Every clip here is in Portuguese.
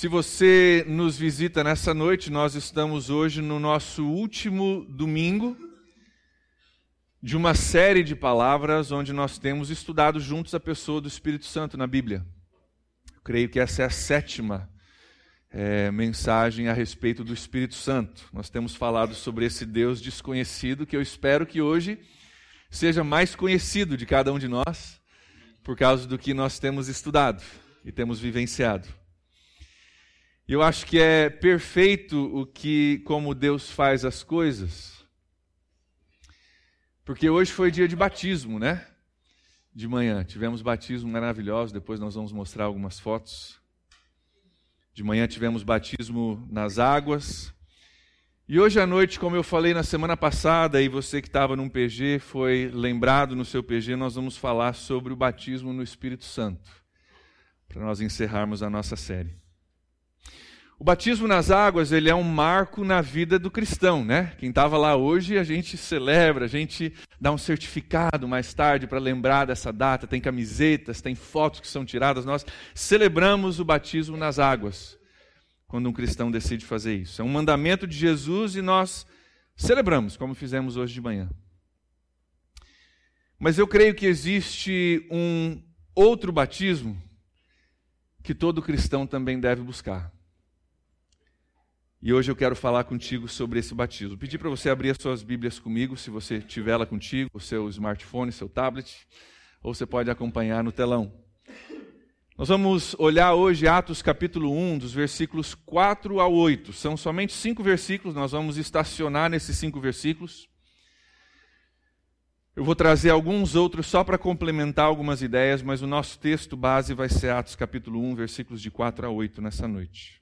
Se você nos visita nessa noite, nós estamos hoje no nosso último domingo de uma série de palavras onde nós temos estudado juntos a pessoa do Espírito Santo na Bíblia. Eu creio que essa é a sétima é, mensagem a respeito do Espírito Santo. Nós temos falado sobre esse Deus desconhecido que eu espero que hoje seja mais conhecido de cada um de nós por causa do que nós temos estudado e temos vivenciado. Eu acho que é perfeito o que, como Deus faz as coisas. Porque hoje foi dia de batismo, né? De manhã. Tivemos batismo maravilhoso, depois nós vamos mostrar algumas fotos. De manhã tivemos batismo nas águas. E hoje à noite, como eu falei na semana passada, e você que estava num PG foi lembrado no seu PG, nós vamos falar sobre o batismo no Espírito Santo, para nós encerrarmos a nossa série. O batismo nas águas, ele é um marco na vida do cristão, né? Quem estava lá hoje, a gente celebra, a gente dá um certificado mais tarde para lembrar dessa data, tem camisetas, tem fotos que são tiradas, nós celebramos o batismo nas águas. Quando um cristão decide fazer isso. É um mandamento de Jesus e nós celebramos, como fizemos hoje de manhã. Mas eu creio que existe um outro batismo que todo cristão também deve buscar. E hoje eu quero falar contigo sobre esse batismo. Pedir para você abrir as suas Bíblias comigo, se você tiver ela contigo, o seu smartphone, seu tablet, ou você pode acompanhar no telão. Nós vamos olhar hoje Atos capítulo 1, dos versículos 4 ao 8. São somente cinco versículos, nós vamos estacionar nesses cinco versículos. Eu vou trazer alguns outros só para complementar algumas ideias, mas o nosso texto base vai ser Atos capítulo 1, versículos de 4 a 8 nessa noite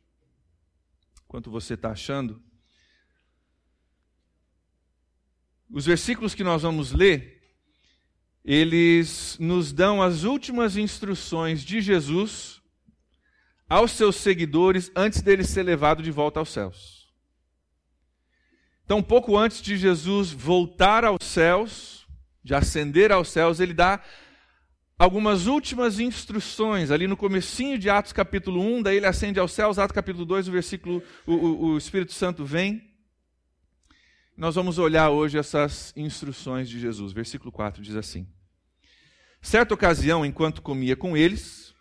quanto você está achando. Os versículos que nós vamos ler, eles nos dão as últimas instruções de Jesus aos seus seguidores antes dele ser levado de volta aos céus. Então, pouco antes de Jesus voltar aos céus, de ascender aos céus, ele dá algumas últimas instruções ali no comecinho de Atos capítulo 1, daí ele ascende aos céus, Atos capítulo 2, o versículo, o, o, o Espírito Santo vem. Nós vamos olhar hoje essas instruções de Jesus. Versículo 4 diz assim: Certa ocasião, enquanto comia com eles,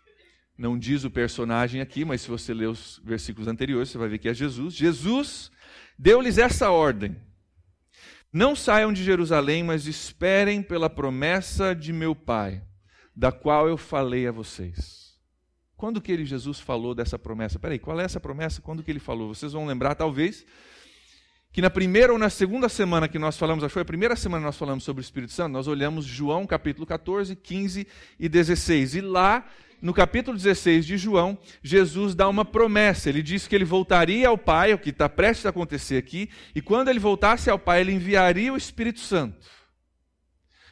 não diz o personagem aqui, mas se você ler os versículos anteriores, você vai ver que é Jesus. Jesus deu-lhes essa ordem: Não saiam de Jerusalém, mas esperem pela promessa de meu Pai da qual eu falei a vocês. Quando que ele, Jesus, falou dessa promessa? Peraí, qual é essa promessa? Quando que ele falou? Vocês vão lembrar, talvez, que na primeira ou na segunda semana que nós falamos, acho que foi a primeira semana que nós falamos sobre o Espírito Santo, nós olhamos João capítulo 14, 15 e 16. E lá, no capítulo 16 de João, Jesus dá uma promessa. Ele diz que ele voltaria ao Pai, o que está prestes a acontecer aqui, e quando ele voltasse ao Pai, ele enviaria o Espírito Santo.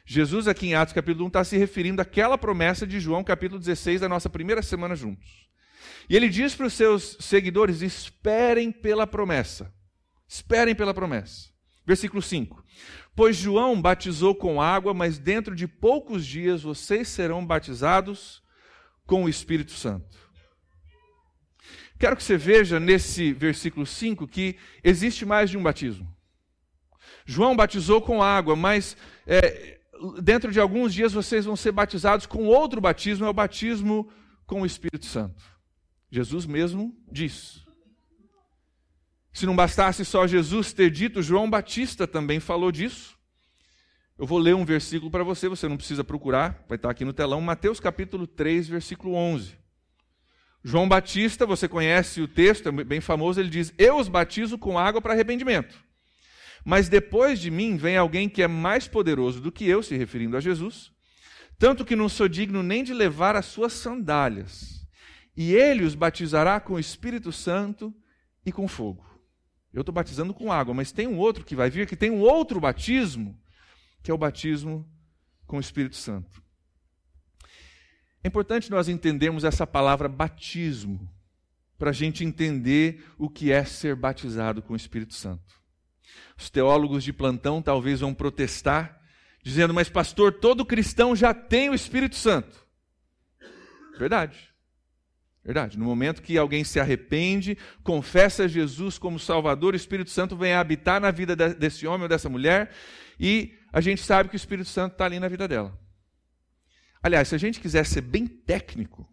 Jesus, aqui em Atos capítulo 1, está se referindo àquela promessa de João capítulo 16, da nossa primeira semana juntos. E ele diz para os seus seguidores: esperem pela promessa. Esperem pela promessa. Versículo 5: Pois João batizou com água, mas dentro de poucos dias vocês serão batizados com o Espírito Santo. Quero que você veja nesse versículo 5 que existe mais de um batismo. João batizou com água, mas é, dentro de alguns dias vocês vão ser batizados com outro batismo, é o batismo com o Espírito Santo. Jesus mesmo diz. Se não bastasse só Jesus ter dito, João Batista também falou disso. Eu vou ler um versículo para você, você não precisa procurar, vai estar aqui no telão, Mateus capítulo 3, versículo 11. João Batista, você conhece o texto, é bem famoso, ele diz: Eu os batizo com água para arrependimento. Mas depois de mim vem alguém que é mais poderoso do que eu, se referindo a Jesus, tanto que não sou digno nem de levar as suas sandálias. E ele os batizará com o Espírito Santo e com fogo. Eu estou batizando com água, mas tem um outro que vai vir, que tem um outro batismo, que é o batismo com o Espírito Santo. É importante nós entendermos essa palavra batismo, para a gente entender o que é ser batizado com o Espírito Santo. Os teólogos de plantão talvez vão protestar, dizendo: Mas, pastor, todo cristão já tem o Espírito Santo. Verdade. Verdade. No momento que alguém se arrepende, confessa Jesus como Salvador, o Espírito Santo vem habitar na vida desse homem ou dessa mulher e a gente sabe que o Espírito Santo está ali na vida dela. Aliás, se a gente quiser ser bem técnico,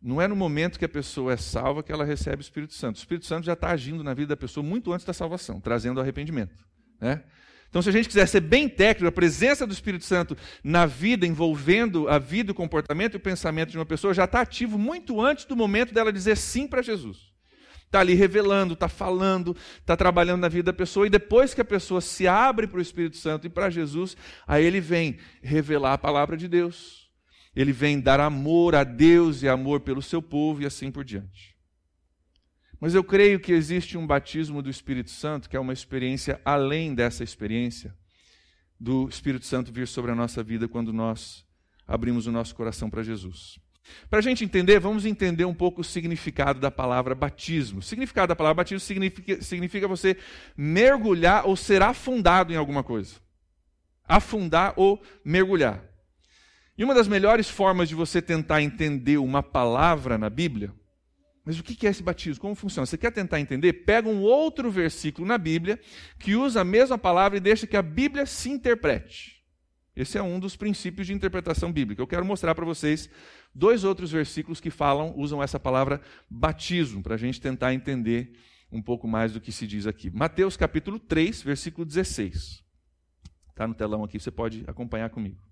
não é no momento que a pessoa é salva que ela recebe o Espírito Santo. O Espírito Santo já está agindo na vida da pessoa muito antes da salvação, trazendo arrependimento. Né? Então, se a gente quiser ser bem técnico, a presença do Espírito Santo na vida, envolvendo a vida, o comportamento e o pensamento de uma pessoa, já está ativo muito antes do momento dela dizer sim para Jesus. Está ali revelando, está falando, está trabalhando na vida da pessoa, e depois que a pessoa se abre para o Espírito Santo e para Jesus, aí ele vem revelar a palavra de Deus. Ele vem dar amor a Deus e amor pelo seu povo e assim por diante. Mas eu creio que existe um batismo do Espírito Santo que é uma experiência além dessa experiência do Espírito Santo vir sobre a nossa vida quando nós abrimos o nosso coração para Jesus. Para a gente entender, vamos entender um pouco o significado da palavra batismo. O significado da palavra batismo significa, significa você mergulhar ou ser afundado em alguma coisa. Afundar ou mergulhar. E uma das melhores formas de você tentar entender uma palavra na Bíblia mas o que é esse batismo? Como funciona? Você quer tentar entender? Pega um outro versículo na Bíblia que usa a mesma palavra e deixa que a Bíblia se interprete. Esse é um dos princípios de interpretação bíblica. Eu quero mostrar para vocês dois outros versículos que falam, usam essa palavra batismo, para a gente tentar entender um pouco mais do que se diz aqui. Mateus capítulo 3, versículo 16. Está no telão aqui, você pode acompanhar comigo.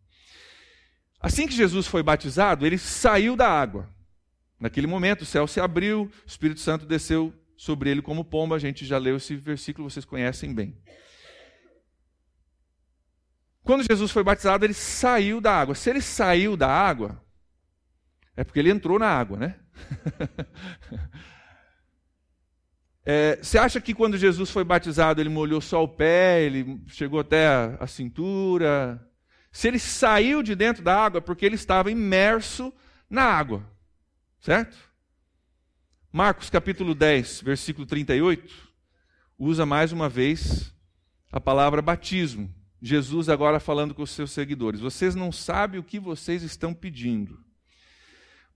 Assim que Jesus foi batizado, ele saiu da água. Naquele momento, o céu se abriu, o Espírito Santo desceu sobre ele como pomba. A gente já leu esse versículo, vocês conhecem bem. Quando Jesus foi batizado, ele saiu da água. Se ele saiu da água, é porque ele entrou na água, né? é, você acha que quando Jesus foi batizado, ele molhou só o pé, ele chegou até a, a cintura? Se ele saiu de dentro da água, é porque ele estava imerso na água. Certo? Marcos capítulo 10, versículo 38, usa mais uma vez a palavra batismo. Jesus agora falando com os seus seguidores: Vocês não sabem o que vocês estão pedindo.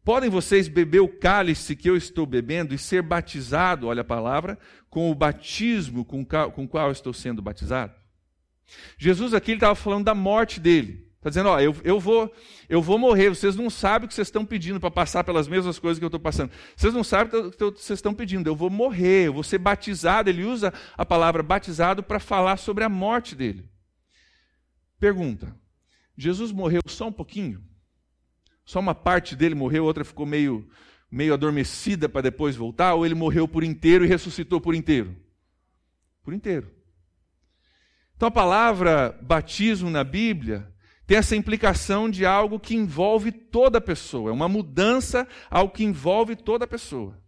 Podem vocês beber o cálice que eu estou bebendo e ser batizado, olha a palavra, com o batismo com o qual estou sendo batizado? Jesus aqui estava falando da morte dele. Está dizendo, ó, eu, eu, vou, eu vou morrer, vocês não sabem o que vocês estão pedindo para passar pelas mesmas coisas que eu estou passando. Vocês não sabem o que vocês estão pedindo, eu vou morrer, eu vou ser batizado. Ele usa a palavra batizado para falar sobre a morte dele. Pergunta: Jesus morreu só um pouquinho? Só uma parte dele morreu, outra ficou meio, meio adormecida para depois voltar? Ou ele morreu por inteiro e ressuscitou por inteiro? Por inteiro. Então a palavra batismo na Bíblia tem essa implicação de algo que envolve toda a pessoa, é uma mudança ao que envolve toda a pessoa.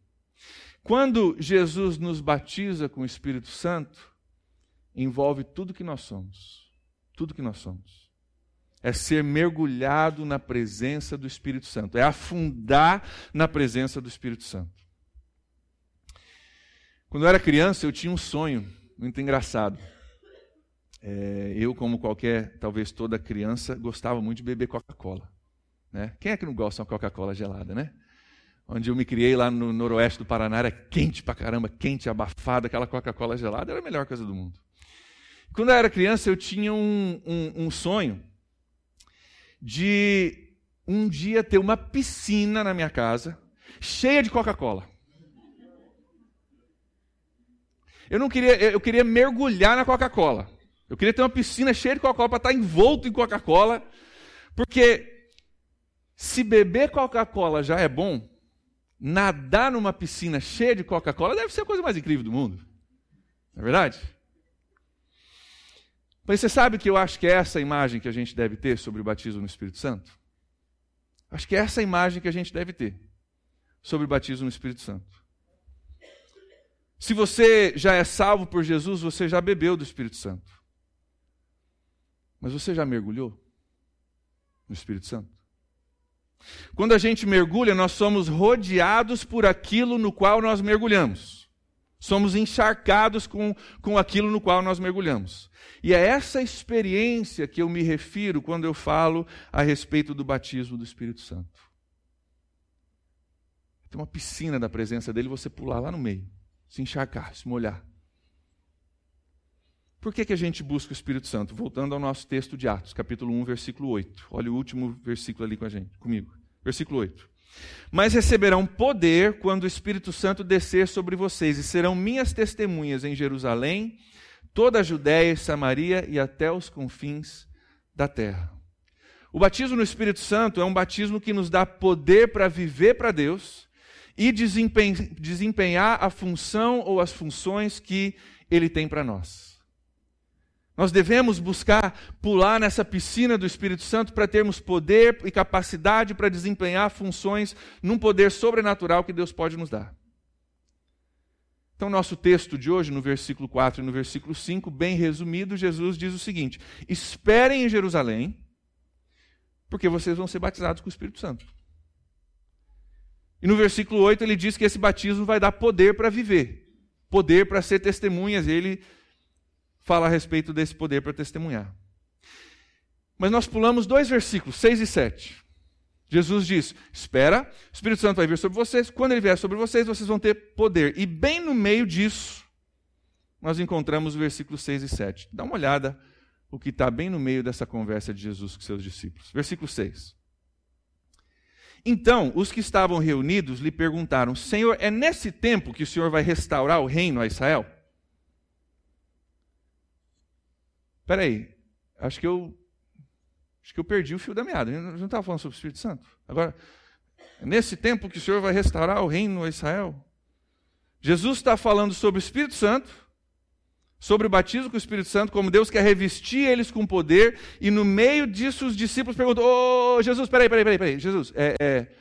Quando Jesus nos batiza com o Espírito Santo, envolve tudo que nós somos. Tudo que nós somos. É ser mergulhado na presença do Espírito Santo, é afundar na presença do Espírito Santo. Quando eu era criança, eu tinha um sonho muito engraçado. É, eu, como qualquer, talvez toda criança, gostava muito de beber Coca-Cola. Né? Quem é que não gosta de uma Coca-Cola gelada, né? Onde eu me criei lá no noroeste do Paraná, era quente pra caramba, quente, abafada, aquela Coca-Cola gelada era a melhor coisa do mundo. Quando eu era criança, eu tinha um, um, um sonho de um dia ter uma piscina na minha casa, cheia de Coca-Cola. Eu não queria, eu queria mergulhar na Coca-Cola. Eu queria ter uma piscina cheia de Coca-Cola para estar envolto em Coca-Cola, porque se beber Coca-Cola já é bom, nadar numa piscina cheia de Coca-Cola deve ser a coisa mais incrível do mundo. Não é verdade? Mas você sabe que eu acho que é essa imagem que a gente deve ter sobre o batismo no Espírito Santo? Acho que é essa imagem que a gente deve ter sobre o batismo no Espírito Santo. Se você já é salvo por Jesus, você já bebeu do Espírito Santo. Mas você já mergulhou no Espírito Santo? Quando a gente mergulha, nós somos rodeados por aquilo no qual nós mergulhamos. Somos encharcados com, com aquilo no qual nós mergulhamos. E é essa experiência que eu me refiro quando eu falo a respeito do batismo do Espírito Santo. Tem uma piscina da presença dele, você pular lá no meio, se encharcar, se molhar. Por que, que a gente busca o Espírito Santo? Voltando ao nosso texto de Atos, capítulo 1, versículo 8. Olha o último versículo ali com a gente, comigo. Versículo 8. Mas receberão poder quando o Espírito Santo descer sobre vocês, e serão minhas testemunhas em Jerusalém, toda a Judéia e Samaria e até os confins da terra. O batismo no Espírito Santo é um batismo que nos dá poder para viver para Deus e desempenhar a função ou as funções que Ele tem para nós. Nós devemos buscar pular nessa piscina do Espírito Santo para termos poder e capacidade para desempenhar funções num poder sobrenatural que Deus pode nos dar. Então, nosso texto de hoje, no versículo 4 e no versículo 5, bem resumido, Jesus diz o seguinte: Esperem em Jerusalém, porque vocês vão ser batizados com o Espírito Santo. E no versículo 8 ele diz que esse batismo vai dar poder para viver, poder para ser testemunhas. Ele fala a respeito desse poder para testemunhar. Mas nós pulamos dois versículos, 6 e 7. Jesus diz: Espera, o Espírito Santo vai vir sobre vocês. Quando ele vier sobre vocês, vocês vão ter poder. E bem no meio disso, nós encontramos o versículo 6 e 7. Dá uma olhada o que está bem no meio dessa conversa de Jesus com seus discípulos. Versículo 6. Então, os que estavam reunidos lhe perguntaram: Senhor, é nesse tempo que o Senhor vai restaurar o reino a Israel? Espera aí, acho que eu acho que eu perdi o fio da meada. Eu não estava falando sobre o Espírito Santo. Agora, nesse tempo que o Senhor vai restaurar o reino a Israel? Jesus está falando sobre o Espírito Santo, sobre o batismo com o Espírito Santo, como Deus quer revestir eles com poder, e no meio disso os discípulos perguntam: Ô oh, Jesus, peraí, peraí, peraí, peraí, Jesus, é, é,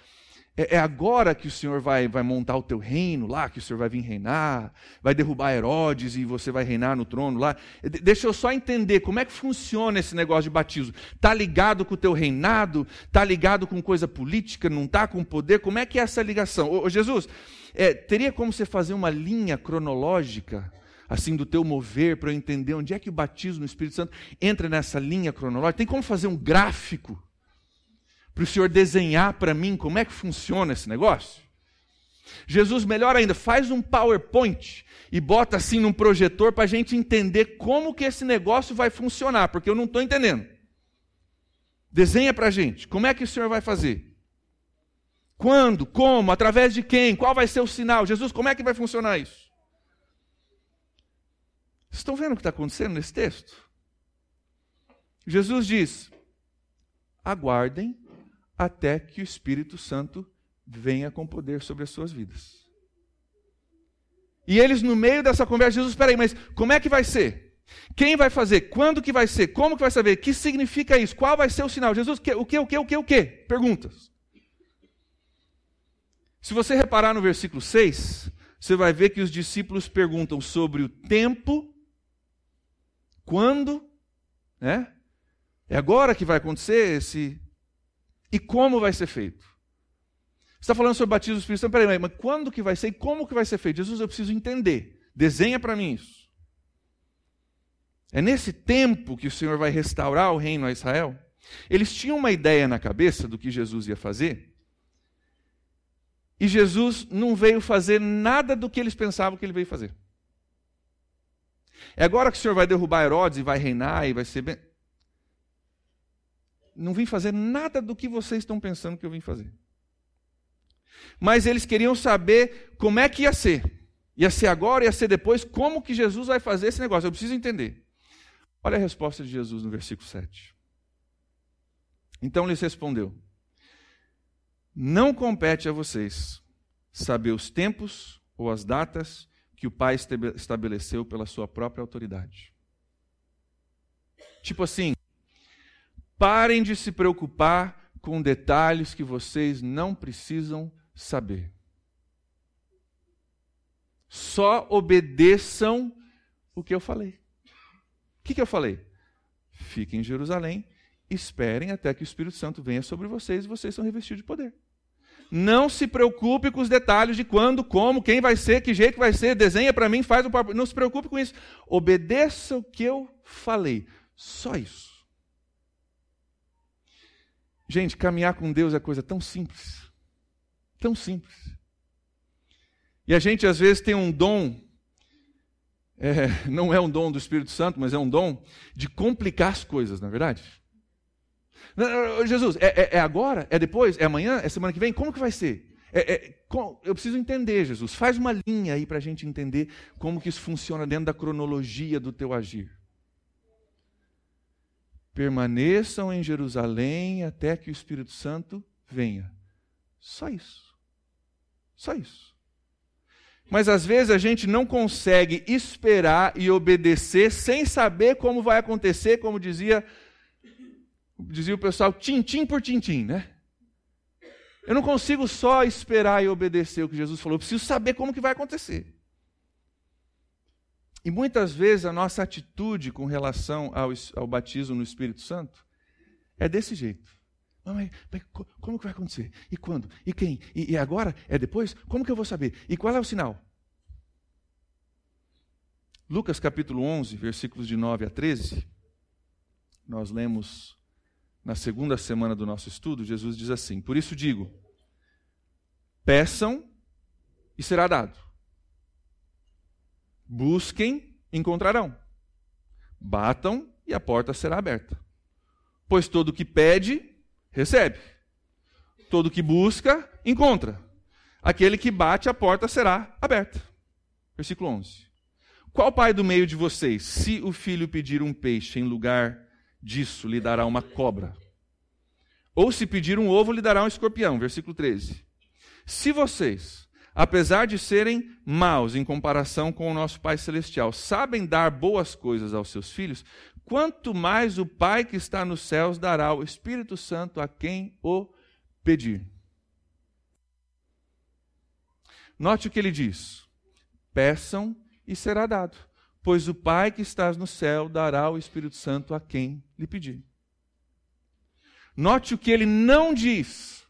é, é, agora que o Senhor vai, vai montar o teu reino lá, que o Senhor vai vir reinar, vai derrubar Herodes e você vai reinar no trono lá. Deixa eu só entender como é que funciona esse negócio de batismo. Está ligado com o teu reinado? Está ligado com coisa política? Não está com poder? Como é que é essa ligação? Ô, Jesus, é, teria como você fazer uma linha cronológica? assim do teu mover para eu entender onde é que o batismo no Espírito Santo entra nessa linha cronológica. Tem como fazer um gráfico para o Senhor desenhar para mim como é que funciona esse negócio? Jesus, melhor ainda, faz um PowerPoint e bota assim num projetor para a gente entender como que esse negócio vai funcionar, porque eu não estou entendendo. Desenha para a gente, como é que o Senhor vai fazer? Quando? Como? Através de quem? Qual vai ser o sinal? Jesus, como é que vai funcionar isso? Vocês estão vendo o que está acontecendo nesse texto? Jesus diz: aguardem até que o Espírito Santo venha com poder sobre as suas vidas. E eles, no meio dessa conversa, Jesus, espera aí, mas como é que vai ser? Quem vai fazer? Quando que vai ser? Como que vai saber? O que significa isso? Qual vai ser o sinal? Jesus, o que, o que, o que, o que, o que? Perguntas. Se você reparar no versículo 6, você vai ver que os discípulos perguntam sobre o tempo, quando, né? É agora que vai acontecer esse e como vai ser feito? Você está falando sobre batismo do Espírito Santo, peraí, mas quando que vai ser e como que vai ser feito? Jesus, eu preciso entender. Desenha para mim isso. É nesse tempo que o Senhor vai restaurar o reino a Israel? Eles tinham uma ideia na cabeça do que Jesus ia fazer. E Jesus não veio fazer nada do que eles pensavam que ele veio fazer. É agora que o Senhor vai derrubar Herodes e vai reinar e vai ser não vim fazer nada do que vocês estão pensando que eu vim fazer. Mas eles queriam saber como é que ia ser. Ia ser agora, ia ser depois, como que Jesus vai fazer esse negócio? Eu preciso entender. Olha a resposta de Jesus no versículo 7. Então lhes respondeu: Não compete a vocês saber os tempos ou as datas que o Pai estabeleceu pela sua própria autoridade. Tipo assim, Parem de se preocupar com detalhes que vocês não precisam saber. Só obedeçam o que eu falei. O que, que eu falei? Fiquem em Jerusalém, esperem até que o Espírito Santo venha sobre vocês e vocês são revestidos de poder. Não se preocupe com os detalhes de quando, como, quem vai ser, que jeito vai ser, desenha para mim, faz o papo. Não se preocupe com isso. Obedeça o que eu falei. Só isso. Gente, caminhar com Deus é coisa tão simples. Tão simples. E a gente às vezes tem um dom, é, não é um dom do Espírito Santo, mas é um dom de complicar as coisas, na é verdade? Jesus, é, é, é, agora? É depois? É amanhã? É semana que vem? Como que vai ser? É, é, eu preciso entender, Jesus. Faz uma linha aí para a gente entender como que isso funciona dentro da cronologia do teu agir. Permaneçam em Jerusalém até que o Espírito Santo venha. Só isso. Só isso. Mas às vezes a gente não consegue esperar e obedecer sem saber como vai acontecer, como dizia dizia o pessoal, tintim por tintim, né? Eu não consigo só esperar e obedecer o que Jesus falou, eu preciso saber como que vai acontecer. E muitas vezes a nossa atitude com relação ao, ao batismo no Espírito Santo é desse jeito. Mas, mas, como que vai acontecer? E quando? E quem? E, e agora? É depois? Como que eu vou saber? E qual é o sinal? Lucas capítulo 11, versículos de 9 a 13, nós lemos na segunda semana do nosso estudo, Jesus diz assim: Por isso digo, peçam e será dado. Busquem, encontrarão. Batam e a porta será aberta. Pois todo que pede, recebe. Todo que busca, encontra. Aquele que bate, a porta será aberta. Versículo 11. Qual pai do meio de vocês, se o filho pedir um peixe em lugar disso lhe dará uma cobra. Ou se pedir um ovo, lhe dará um escorpião. Versículo 13. Se vocês, apesar de serem maus em comparação com o nosso Pai Celestial, sabem dar boas coisas aos seus filhos, quanto mais o Pai que está nos céus dará o Espírito Santo a quem o pedir. Note o que ele diz: peçam e será dado pois o Pai que estás no céu dará o Espírito Santo a quem lhe pedir. Note o que ele não diz.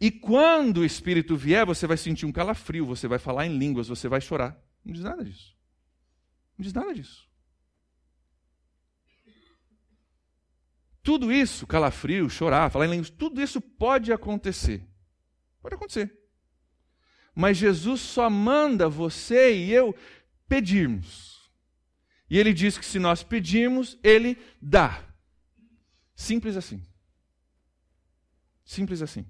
E quando o Espírito vier, você vai sentir um calafrio, você vai falar em línguas, você vai chorar. Não diz nada disso. Não diz nada disso. Tudo isso, calafrio, chorar, falar em línguas, tudo isso pode acontecer. Pode acontecer. Mas Jesus só manda você e eu pedirmos. E ele diz que se nós pedirmos, ele dá. Simples assim. Simples assim.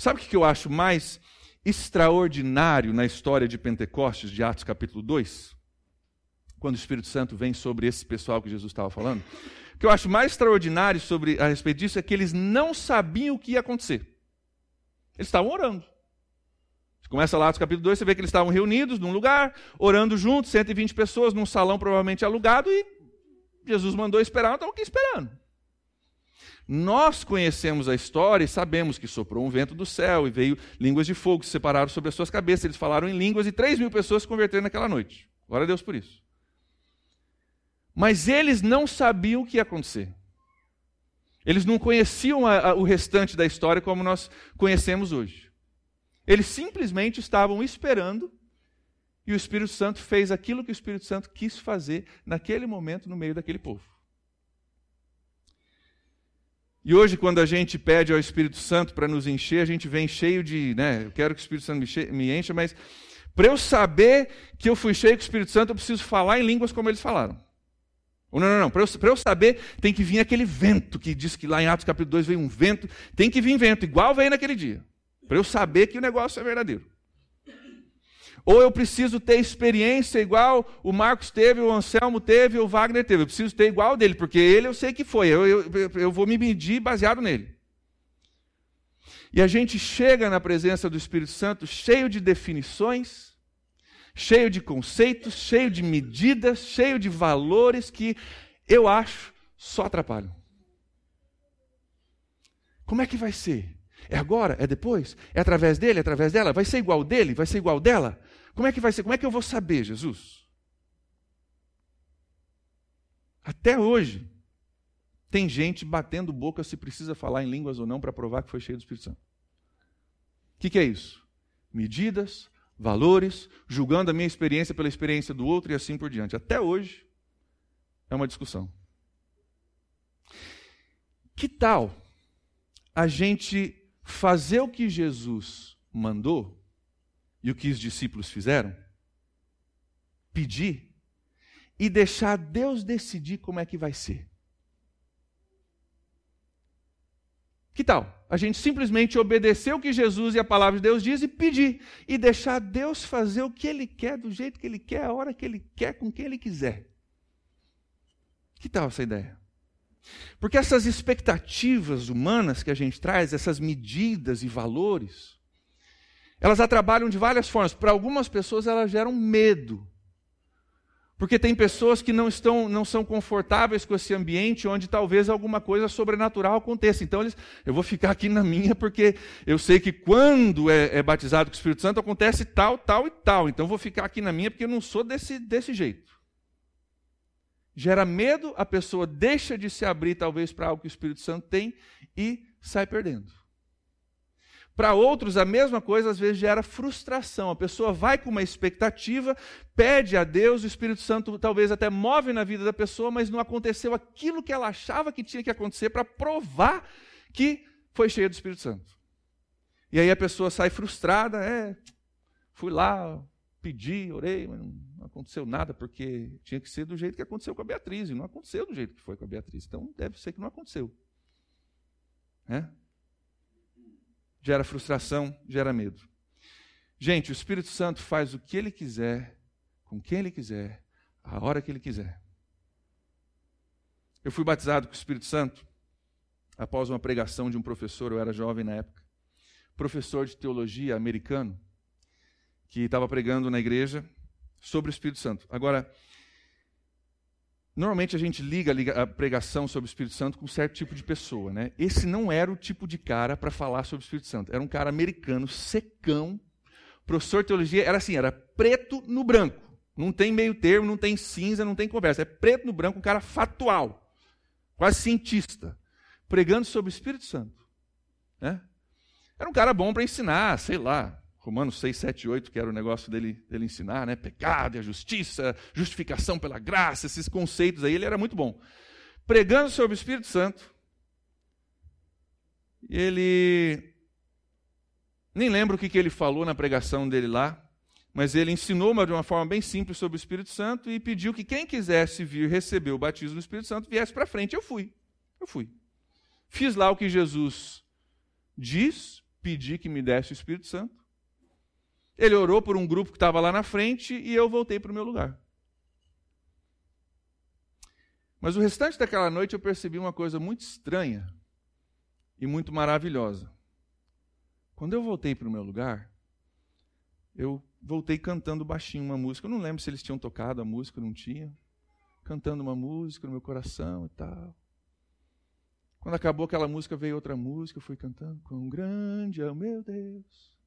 Sabe o que eu acho mais extraordinário na história de Pentecostes, de Atos capítulo 2? Quando o Espírito Santo vem sobre esse pessoal que Jesus estava falando. O que eu acho mais extraordinário sobre, a respeito disso é que eles não sabiam o que ia acontecer. Eles estavam orando. Começa lá no capítulo 2, você vê que eles estavam reunidos num lugar, orando juntos, 120 pessoas, num salão provavelmente alugado, e Jesus mandou esperar, estavam aqui esperando. Nós conhecemos a história e sabemos que soprou um vento do céu e veio línguas de fogo se separaram sobre as suas cabeças. Eles falaram em línguas e 3 mil pessoas se converteram naquela noite. Glória a Deus por isso. Mas eles não sabiam o que ia acontecer. Eles não conheciam a, a, o restante da história como nós conhecemos hoje. Eles simplesmente estavam esperando e o Espírito Santo fez aquilo que o Espírito Santo quis fazer naquele momento no meio daquele povo. E hoje, quando a gente pede ao Espírito Santo para nos encher, a gente vem cheio de, né? Eu quero que o Espírito Santo me, encha, mas para eu saber que eu fui cheio com o Espírito Santo, eu preciso falar em línguas como eles falaram. Não, não, não. Para eu, eu, saber, tem que vir aquele vento que diz que lá em Atos capítulo 2 veio um vento. Tem que vir vento, igual veio naquele dia para eu saber que o negócio é verdadeiro. Ou eu preciso ter experiência igual o Marcos teve, o Anselmo teve, o Wagner teve. Eu preciso ter igual dele, porque ele eu sei que foi. Eu, eu, eu vou me medir baseado nele. E a gente chega na presença do Espírito Santo cheio de definições, cheio de conceitos, cheio de medidas, cheio de valores que eu acho só atrapalham. Como é que vai ser? É agora? É depois? É através dele? É através dela? Vai ser igual dele? Vai ser igual dela? Como é que vai ser? Como é que eu vou saber, Jesus? Até hoje, tem gente batendo boca se precisa falar em línguas ou não para provar que foi cheio do Espírito Santo. O que, que é isso? Medidas, valores, julgando a minha experiência pela experiência do outro e assim por diante. Até hoje é uma discussão. Que tal a gente fazer o que Jesus mandou e o que os discípulos fizeram? Pedir e deixar Deus decidir como é que vai ser. Que tal? A gente simplesmente obedecer o que Jesus e a palavra de Deus diz e pedir. E deixar Deus fazer o que Ele quer, do jeito que Ele quer, a hora que Ele quer, com quem Ele quiser. Que tal essa ideia? Porque essas expectativas humanas que a gente traz, essas medidas e valores, elas atrapalham de várias formas. Para algumas pessoas, elas geram medo. Porque tem pessoas que não estão, não são confortáveis com esse ambiente onde talvez alguma coisa sobrenatural aconteça. Então eles, eu vou ficar aqui na minha porque eu sei que quando é, é batizado com o Espírito Santo acontece tal, tal e tal. Então eu vou ficar aqui na minha porque eu não sou desse, desse jeito. Gera medo, a pessoa deixa de se abrir talvez para algo que o Espírito Santo tem e sai perdendo. Para outros, a mesma coisa às vezes gera frustração. A pessoa vai com uma expectativa, pede a Deus, o Espírito Santo talvez até move na vida da pessoa, mas não aconteceu aquilo que ela achava que tinha que acontecer para provar que foi cheia do Espírito Santo. E aí a pessoa sai frustrada, é, fui lá, pedi, orei, mas não aconteceu nada, porque tinha que ser do jeito que aconteceu com a Beatriz, e não aconteceu do jeito que foi com a Beatriz. Então deve ser que não aconteceu. É? Gera frustração, gera medo. Gente, o Espírito Santo faz o que ele quiser, com quem ele quiser, a hora que ele quiser. Eu fui batizado com o Espírito Santo após uma pregação de um professor, eu era jovem na época, professor de teologia americano, que estava pregando na igreja sobre o Espírito Santo. Agora, Normalmente a gente liga a pregação sobre o Espírito Santo com um certo tipo de pessoa, né? Esse não era o tipo de cara para falar sobre o Espírito Santo. Era um cara americano, secão, professor de teologia, era assim, era preto no branco. Não tem meio termo, não tem cinza, não tem conversa. É preto no branco, um cara fatual, quase cientista, pregando sobre o Espírito Santo. Né? Era um cara bom para ensinar, sei lá, Romanos 6, 7 8, que era o negócio dele, dele ensinar, né? Pecado a justiça, justificação pela graça, esses conceitos aí, ele era muito bom. Pregando sobre o Espírito Santo, ele. Nem lembro o que, que ele falou na pregação dele lá, mas ele ensinou de uma forma bem simples sobre o Espírito Santo e pediu que quem quisesse vir receber o batismo do Espírito Santo viesse para frente. Eu fui. Eu fui. Fiz lá o que Jesus diz, pedi que me desse o Espírito Santo. Ele orou por um grupo que estava lá na frente e eu voltei para o meu lugar. Mas o restante daquela noite eu percebi uma coisa muito estranha e muito maravilhosa. Quando eu voltei para o meu lugar, eu voltei cantando baixinho uma música. Eu não lembro se eles tinham tocado a música, não tinha. Cantando uma música no meu coração e tal. Quando acabou aquela música, veio outra música, eu fui cantando. Quão grande é o meu Deus,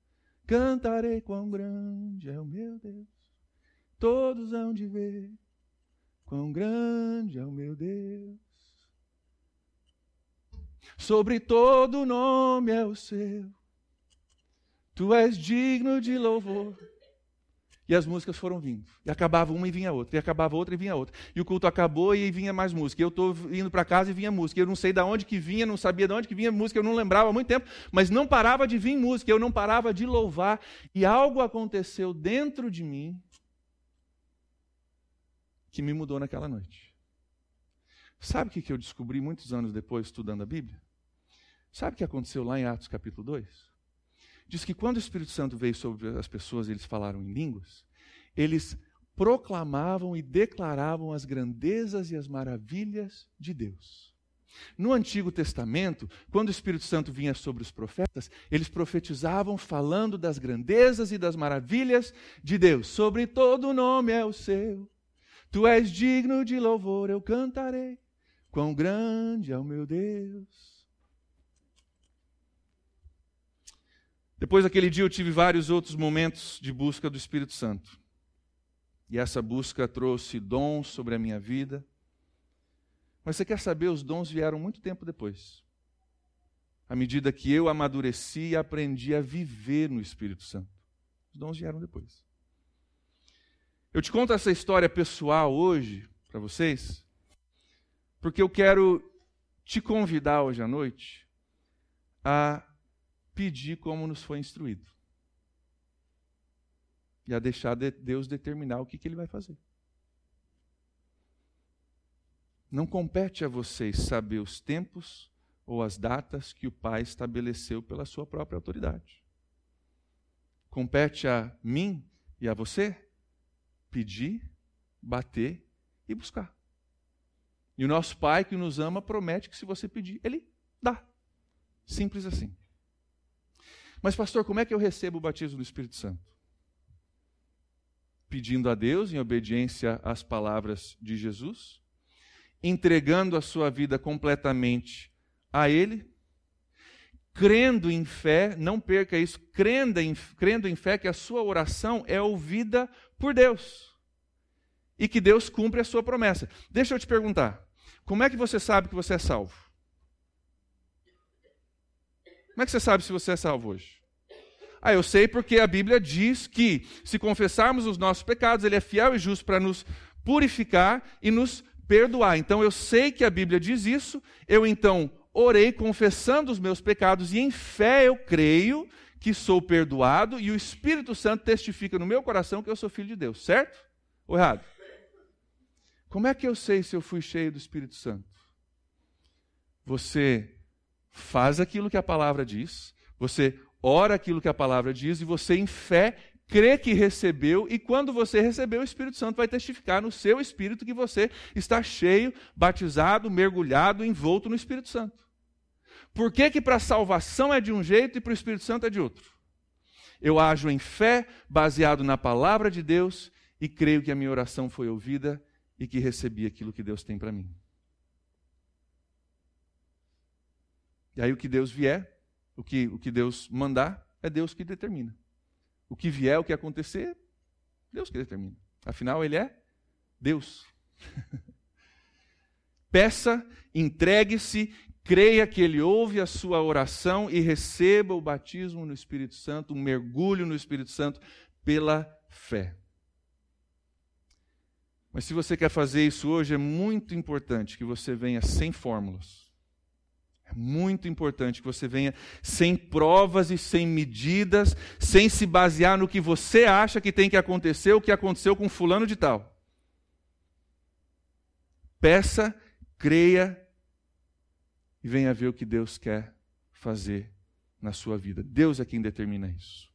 Cantarei quão grande é o meu Deus. Todos hão de ver quão grande é o meu Deus. Sobre todo nome é o seu. Tu és digno de louvor. E as músicas foram vindo. E acabava uma e vinha outra. E acabava outra e vinha outra. E o culto acabou e vinha mais música. E eu estou indo para casa e vinha música. Eu não sei de onde que vinha, não sabia de onde que vinha música, eu não lembrava há muito tempo, mas não parava de vir música, eu não parava de louvar. E algo aconteceu dentro de mim que me mudou naquela noite. Sabe o que eu descobri muitos anos depois, estudando a Bíblia? Sabe o que aconteceu lá em Atos capítulo 2? Diz que quando o Espírito Santo veio sobre as pessoas eles falaram em línguas, eles proclamavam e declaravam as grandezas e as maravilhas de Deus. No Antigo Testamento, quando o Espírito Santo vinha sobre os profetas, eles profetizavam falando das grandezas e das maravilhas de Deus. Sobre todo nome é o seu. Tu és digno de louvor, eu cantarei. Quão grande é o meu Deus. Depois daquele dia eu tive vários outros momentos de busca do Espírito Santo. E essa busca trouxe dons sobre a minha vida. Mas você quer saber, os dons vieram muito tempo depois. À medida que eu amadureci e aprendi a viver no Espírito Santo. Os dons vieram depois. Eu te conto essa história pessoal hoje para vocês, porque eu quero te convidar hoje à noite a pedir como nos foi instruído. e a deixar Deus determinar o que, que ele vai fazer. Não compete a vocês saber os tempos ou as datas que o Pai estabeleceu pela sua própria autoridade. Compete a mim e a você pedir, bater e buscar. E o nosso Pai que nos ama promete que se você pedir, Ele dá. Simples assim. Mas, pastor, como é que eu recebo o batismo do Espírito Santo? Pedindo a Deus, em obediência às palavras de Jesus, entregando a sua vida completamente a Ele, crendo em fé, não perca isso, crendo em, crendo em fé que a sua oração é ouvida por Deus e que Deus cumpre a sua promessa. Deixa eu te perguntar, como é que você sabe que você é salvo? Como é que você sabe se você é salvo hoje? Ah, eu sei porque a Bíblia diz que se confessarmos os nossos pecados, Ele é fiel e justo para nos purificar e nos perdoar. Então eu sei que a Bíblia diz isso, eu então orei confessando os meus pecados e em fé eu creio que sou perdoado e o Espírito Santo testifica no meu coração que eu sou filho de Deus, certo? Ou errado? Como é que eu sei se eu fui cheio do Espírito Santo? Você faz aquilo que a palavra diz, você ora aquilo que a palavra diz e você, em fé, crê que recebeu, e quando você recebeu, o Espírito Santo vai testificar no seu espírito que você está cheio, batizado, mergulhado, envolto no Espírito Santo. Por que, que para a salvação é de um jeito e para o Espírito Santo é de outro? Eu ajo em fé, baseado na palavra de Deus, e creio que a minha oração foi ouvida e que recebi aquilo que Deus tem para mim. E aí o que Deus vier, o que, o que Deus mandar, é Deus que determina. O que vier, o que acontecer, Deus que determina. Afinal, Ele é Deus. Peça, entregue-se, creia que Ele ouve a sua oração e receba o batismo no Espírito Santo, um mergulho no Espírito Santo pela fé. Mas se você quer fazer isso hoje, é muito importante que você venha sem fórmulas. Muito importante que você venha sem provas e sem medidas, sem se basear no que você acha que tem que acontecer, o que aconteceu com fulano de tal. Peça, creia e venha ver o que Deus quer fazer na sua vida. Deus é quem determina isso.